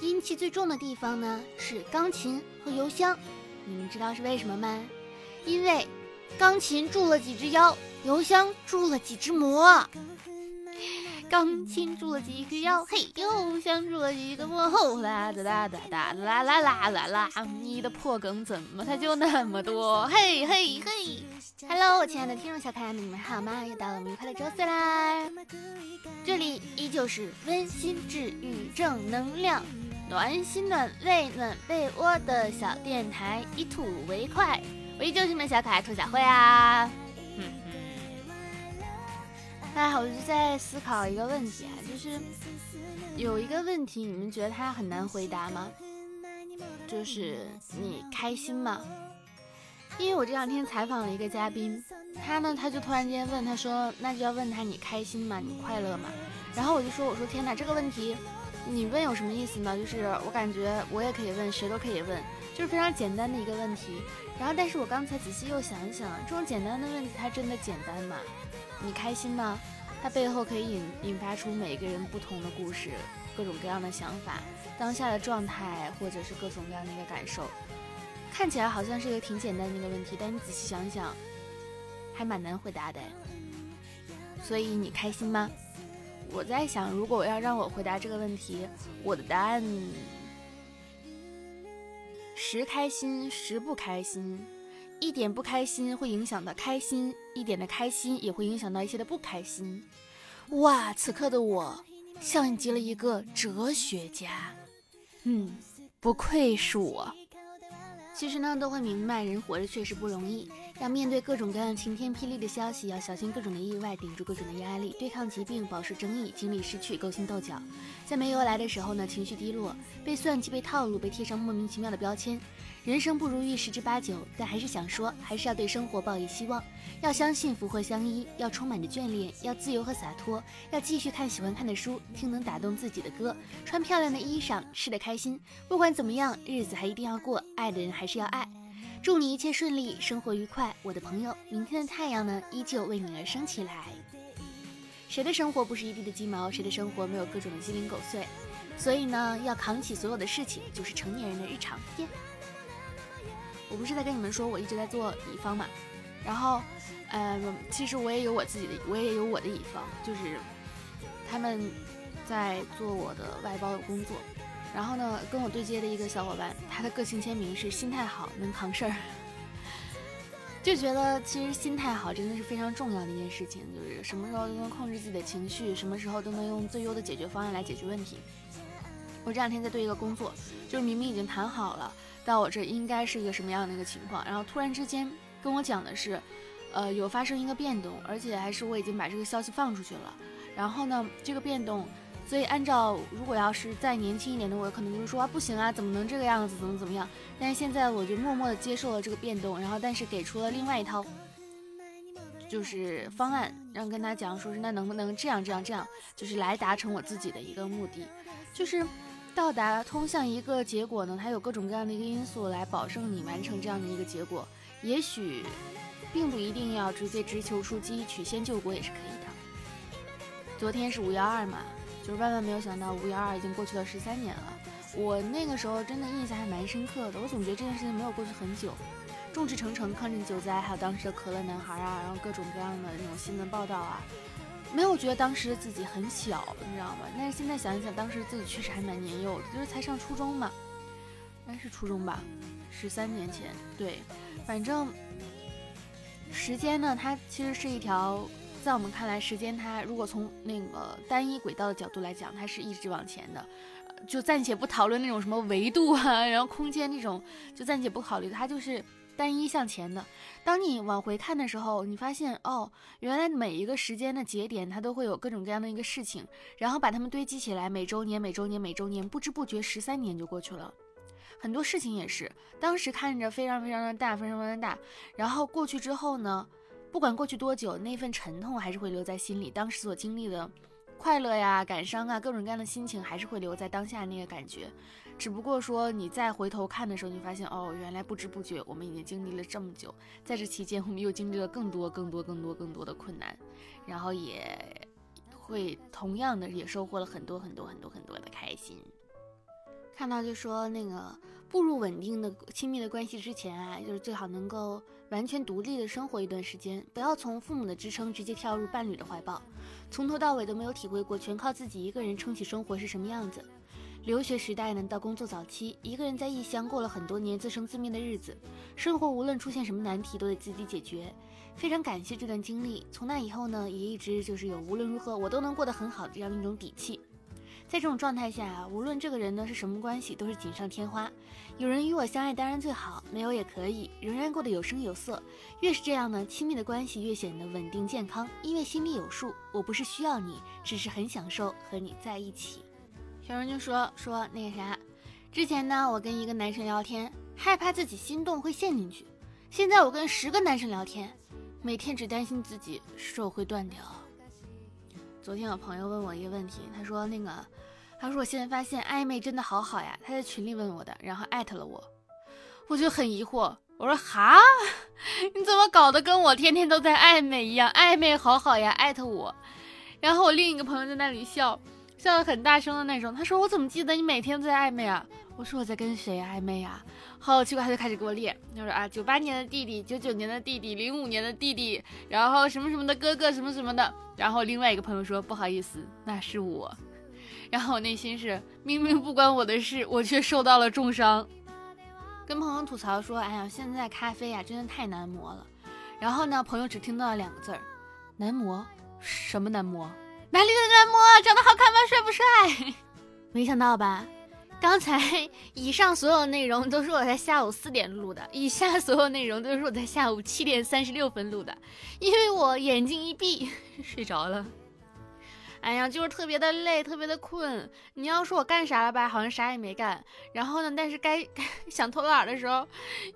阴气最重的地方呢是钢琴和油箱，你们知道是为什么吗？因为钢琴住了几只妖，油箱住了几只魔。钢琴住了几个妖，嘿，邮箱住了几个魔。吼啦哒哒哒哒啦啦啦啦啦，你的破梗怎么它就那么多？嘿嘿嘿，Hello，我亲爱的听众小可爱们，你们好吗？又到了我们愉快的周四啦！这里依旧是温馨治愈正能量。暖心暖胃暖被窝的小电台，一吐为快。我依旧是你们小可爱兔小慧啊。嗯哎，我就在思考一个问题啊，就是有一个问题，你们觉得它很难回答吗？就是你开心吗？因为我这两天采访了一个嘉宾，他呢，他就突然间问，他说，那就要问他你开心吗？你快乐吗？然后我就说，我说天哪，这个问题。你问有什么意思呢？就是我感觉我也可以问，谁都可以问，就是非常简单的一个问题。然后，但是我刚才仔细又想一想，这种简单的问题，它真的简单吗？你开心吗？它背后可以引引发出每个人不同的故事，各种各样的想法，当下的状态，或者是各种各样的一个感受。看起来好像是一个挺简单的一个问题，但你仔细想想，还蛮难回答的。所以你开心吗？我在想，如果我要让我回答这个问题，我的答案时开心时不开心，一点不开心会影响到开心，一点的开心也会影响到一些的不开心。哇，此刻的我像极了一个哲学家，嗯，不愧是我。其实呢，都会明白，人活着确实不容易。要面对各种各样晴天霹雳的消息，要小心各种的意外，顶住各种的压力，对抗疾病，保持争议，经历失去，勾心斗角。在没有来的时候呢，情绪低落，被算计，被套路，被贴上莫名其妙的标签。人生不如意十之八九，但还是想说，还是要对生活抱以希望，要相信福祸相依，要充满着眷恋，要自由和洒脱，要继续看喜欢看的书，听能打动自己的歌，穿漂亮的衣裳，吃得开心。不管怎么样，日子还一定要过，爱的人还是要爱。祝你一切顺利，生活愉快，我的朋友。明天的太阳呢，依旧为你而升起来。谁的生活不是一地的鸡毛？谁的生活没有各种的鸡零狗碎？所以呢，要扛起所有的事情，就是成年人的日常。耶！我不是在跟你们说，我一直在做乙方嘛。然后，呃，其实我也有我自己的，我也有我的乙方，就是他们在做我的外包的工作。然后呢，跟我对接的一个小伙伴，他的个性签名是心态好，能扛事儿。就觉得其实心态好真的是非常重要的一件事情，就是什么时候都能控制自己的情绪，什么时候都能用最优的解决方案来解决问题。我这两天在对一个工作，就是明明已经谈好了，到我这应该是一个什么样的一个情况，然后突然之间跟我讲的是，呃，有发生一个变动，而且还是我已经把这个消息放出去了。然后呢，这个变动。所以，按照如果要是再年轻一点的我，可能就是说啊，不行啊，怎么能这个样子，怎么怎么样？但是现在我就默默的接受了这个变动，然后但是给出了另外一套，就是方案，让跟他讲说是那能不能这样这样这样，就是来达成我自己的一个目的，就是到达通向一个结果呢，它有各种各样的一个因素来保证你完成这样的一个结果，也许并不一定要直接直球出击，曲线救国也是可以的。昨天是五幺二嘛。就是万万没有想到，五幺二已经过去了十三年了。我那个时候真的印象还蛮深刻的。我总觉得这件事情没有过去很久，众志成城抗震救灾，还有当时的可乐男孩啊，然后各种各样的那种新闻报道啊，没有觉得当时的自己很小，你知道吗？但是现在想一想，当时自己确实还蛮年幼的，就是才上初中嘛，应该是初中吧，十三年前。对，反正时间呢，它其实是一条。在我们看来，时间它如果从那个单一轨道的角度来讲，它是一直往前的，就暂且不讨论那种什么维度啊，然后空间那种，就暂且不考虑，它就是单一向前的。当你往回看的时候，你发现哦，原来每一个时间的节点，它都会有各种各样的一个事情，然后把它们堆积起来，每周年、每周年、每周年，不知不觉十三年就过去了。很多事情也是，当时看着非常非常的大，非常非常大，然后过去之后呢？不管过去多久，那份沉痛还是会留在心里。当时所经历的快乐呀、感伤啊，各种各样的心情还是会留在当下那个感觉。只不过说，你再回头看的时候，你发现哦，原来不知不觉我们已经经历了这么久。在这期间，我们又经历了更多、更多、更多、更多的困难，然后也会同样的也收获了很多很多很多很多的开心。看到就说那个步入稳定的亲密的关系之前啊，就是最好能够完全独立的生活一段时间，不要从父母的支撑直接跳入伴侣的怀抱，从头到尾都没有体会过全靠自己一个人撑起生活是什么样子。留学时代呢，到工作早期，一个人在异乡过了很多年自生自灭的日子，生活无论出现什么难题都得自己解决。非常感谢这段经历，从那以后呢，也一直就是有无论如何我都能过得很好的这样一种底气。在这种状态下，无论这个人呢是什么关系，都是锦上添花。有人与我相爱当然最好，没有也可以，仍然过得有声有色。越是这样呢，亲密的关系越显得稳定健康，因为心里有数。我不是需要你，只是很享受和你在一起。小人就说说那个啥，之前呢我跟一个男生聊天，害怕自己心动会陷进去。现在我跟十个男生聊天，每天只担心自己手会断掉。昨天有朋友问我一个问题，他说那个，他说我现在发现暧昧真的好好呀。他在群里问我的，然后艾特了我，我就很疑惑，我说哈，你怎么搞得跟我天天都在暧昧一样？暧昧好好呀，艾特我。然后我另一个朋友在那里笑，笑得很大声的那种。他说我怎么记得你每天都在暧昧啊？我说我在跟谁暧昧呀？好奇怪，他就开始给我列，他说啊，九八年的弟弟，九九年的弟弟，零五年的弟弟，然后什么什么的哥哥，什么什么的。然后另外一个朋友说不好意思，那是我。然后我内心是明明不关我的事，我却受到了重伤。跟朋友吐槽说，哎呀，现在咖啡呀真的太难磨了。然后呢，朋友只听到了两个字儿，难磨。什么难磨？美丽的男模？长得好看吗？帅不帅？没想到吧？刚才 以上所有内容都是我在下午四点录的，以下所有内容都是我在下午七点三十六分录的，因为我眼睛一闭 睡着了。哎呀，就是特别的累，特别的困。你要说我干啥了吧，好像啥也没干。然后呢，但是该想偷懒的时候，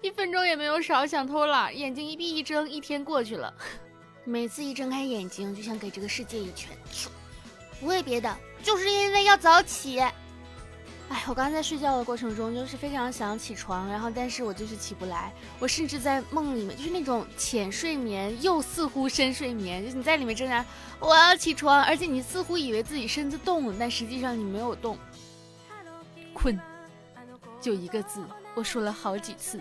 一分钟也没有少想偷懒。眼睛一闭一睁，一天过去了。每次一睁开眼睛，就想给这个世界一拳。不为别的，就是因为要早起。哎，我刚在睡觉的过程中，就是非常想起床，然后但是我就是起不来。我甚至在梦里面，就是那种浅睡眠又似乎深睡眠，就是你在里面挣扎，我要起床，而且你似乎以为自己身子动了，但实际上你没有动。困，就一个字，我说了好几次。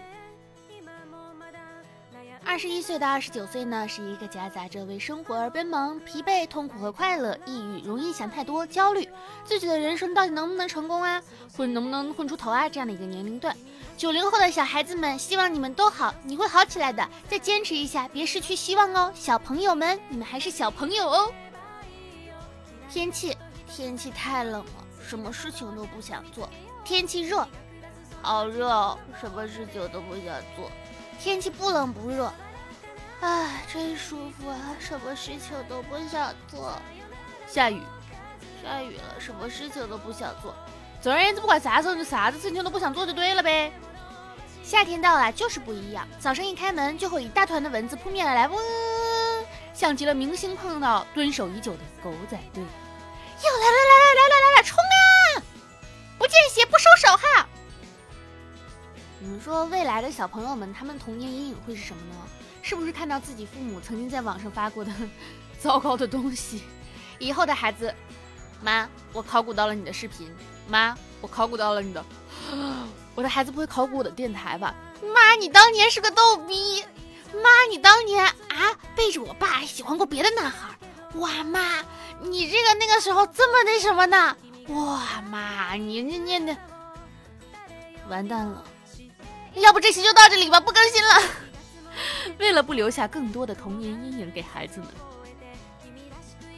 二十一岁到二十九岁呢，是一个夹杂着为生活而奔忙、疲惫、痛苦和快乐、抑郁、容易想太多、焦虑，自己的人生到底能不能成功啊？混能不能混出头啊？这样的一个年龄段。九零后的小孩子们，希望你们都好，你会好起来的。再坚持一下，别失去希望哦，小朋友们，你们还是小朋友哦。天气，天气太冷了，什么事情都不想做。天气热，好热，什么事情都不想做。天气不冷不热，唉，真舒服啊！什么事情都不想做。下雨，下雨了，什么事情都不想做。总而言之，不管啥时候，就啥子事情都不想做就对了呗。夏天到了，就是不一样。早上一开门，就会一大团的蚊子扑面而来，嗡，像极了明星碰到蹲守已久的狗仔队。又来来你们说未来的小朋友们，他们童年阴影会是什么呢？是不是看到自己父母曾经在网上发过的 糟糕的东西？以后的孩子，妈，我考古到了你的视频，妈，我考古到了你的，我的孩子不会考古我的电台吧？妈，你当年是个逗逼，妈，你当年啊背着我爸喜欢过别的男孩，哇妈，你这个那个时候这么那什么呢？哇妈，你你你你，完蛋了。要不这期就到这里吧，不更新了。为了不留下更多的童年阴影给孩子们，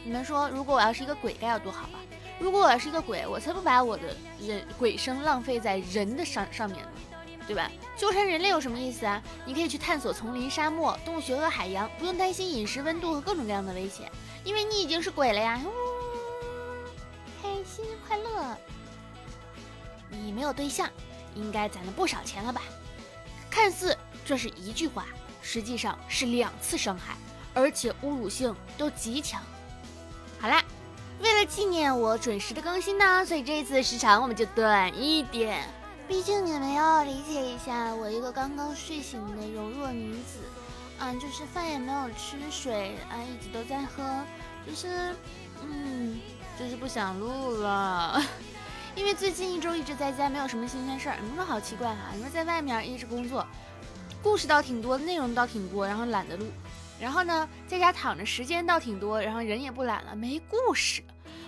你们说，如果我要是一个鬼，该有多好啊？如果我要是一个鬼，我才不把我的人鬼生浪费在人的上上面呢，对吧？纠缠人类有什么意思啊？你可以去探索丛林、沙漠、洞穴和海洋，不用担心饮食、温度和各种各样的危险，因为你已经是鬼了呀。开心快乐。你没有对象，应该攒了不少钱了吧？看似这是一句话，实际上是两次伤害，而且侮辱性都极强。好啦，为了纪念我准时的更新呢，所以这一次时长我们就短一点。毕竟你们要理解一下，我一个刚刚睡醒的柔弱女子，啊，就是饭也没有吃，水啊一直都在喝，就是，嗯，就是不想录了。因为最近一周一直在家，没有什么新鲜事儿。你说好奇怪哈？你说在外面一直工作，故事倒挺多，内容倒挺多，然后懒得录。然后呢，在家躺着时间倒挺多，然后人也不懒了，没故事。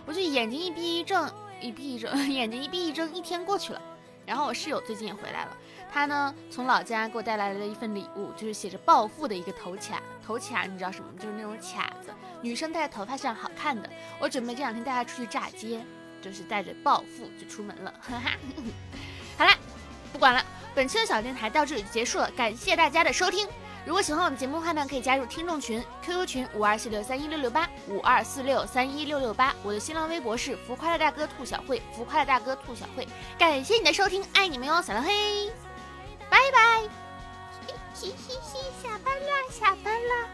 我就眼睛一闭一睁，一闭一睁，眼睛一闭一睁，一天过去了。然后我室友最近也回来了，他呢从老家给我带来了一份礼物，就是写着暴富的一个头卡。头卡你知道什么？就是那种卡子，女生戴在头发上好看的。我准备这两天带她出去炸街。就是带着暴富就出门了，哈哈。好了，不管了，本期的小电台到这里就结束了，感谢大家的收听。如果喜欢我们节目的话呢，可以加入听众群，QQ 群五二四六三一六六八五二四六三一六六八。我的新浪微博是浮夸的大哥兔小慧，浮夸的大哥兔小慧。感谢你的收听，爱你们哟，小蓝黑，拜拜。嘻嘻嘻，下班啦，下班啦。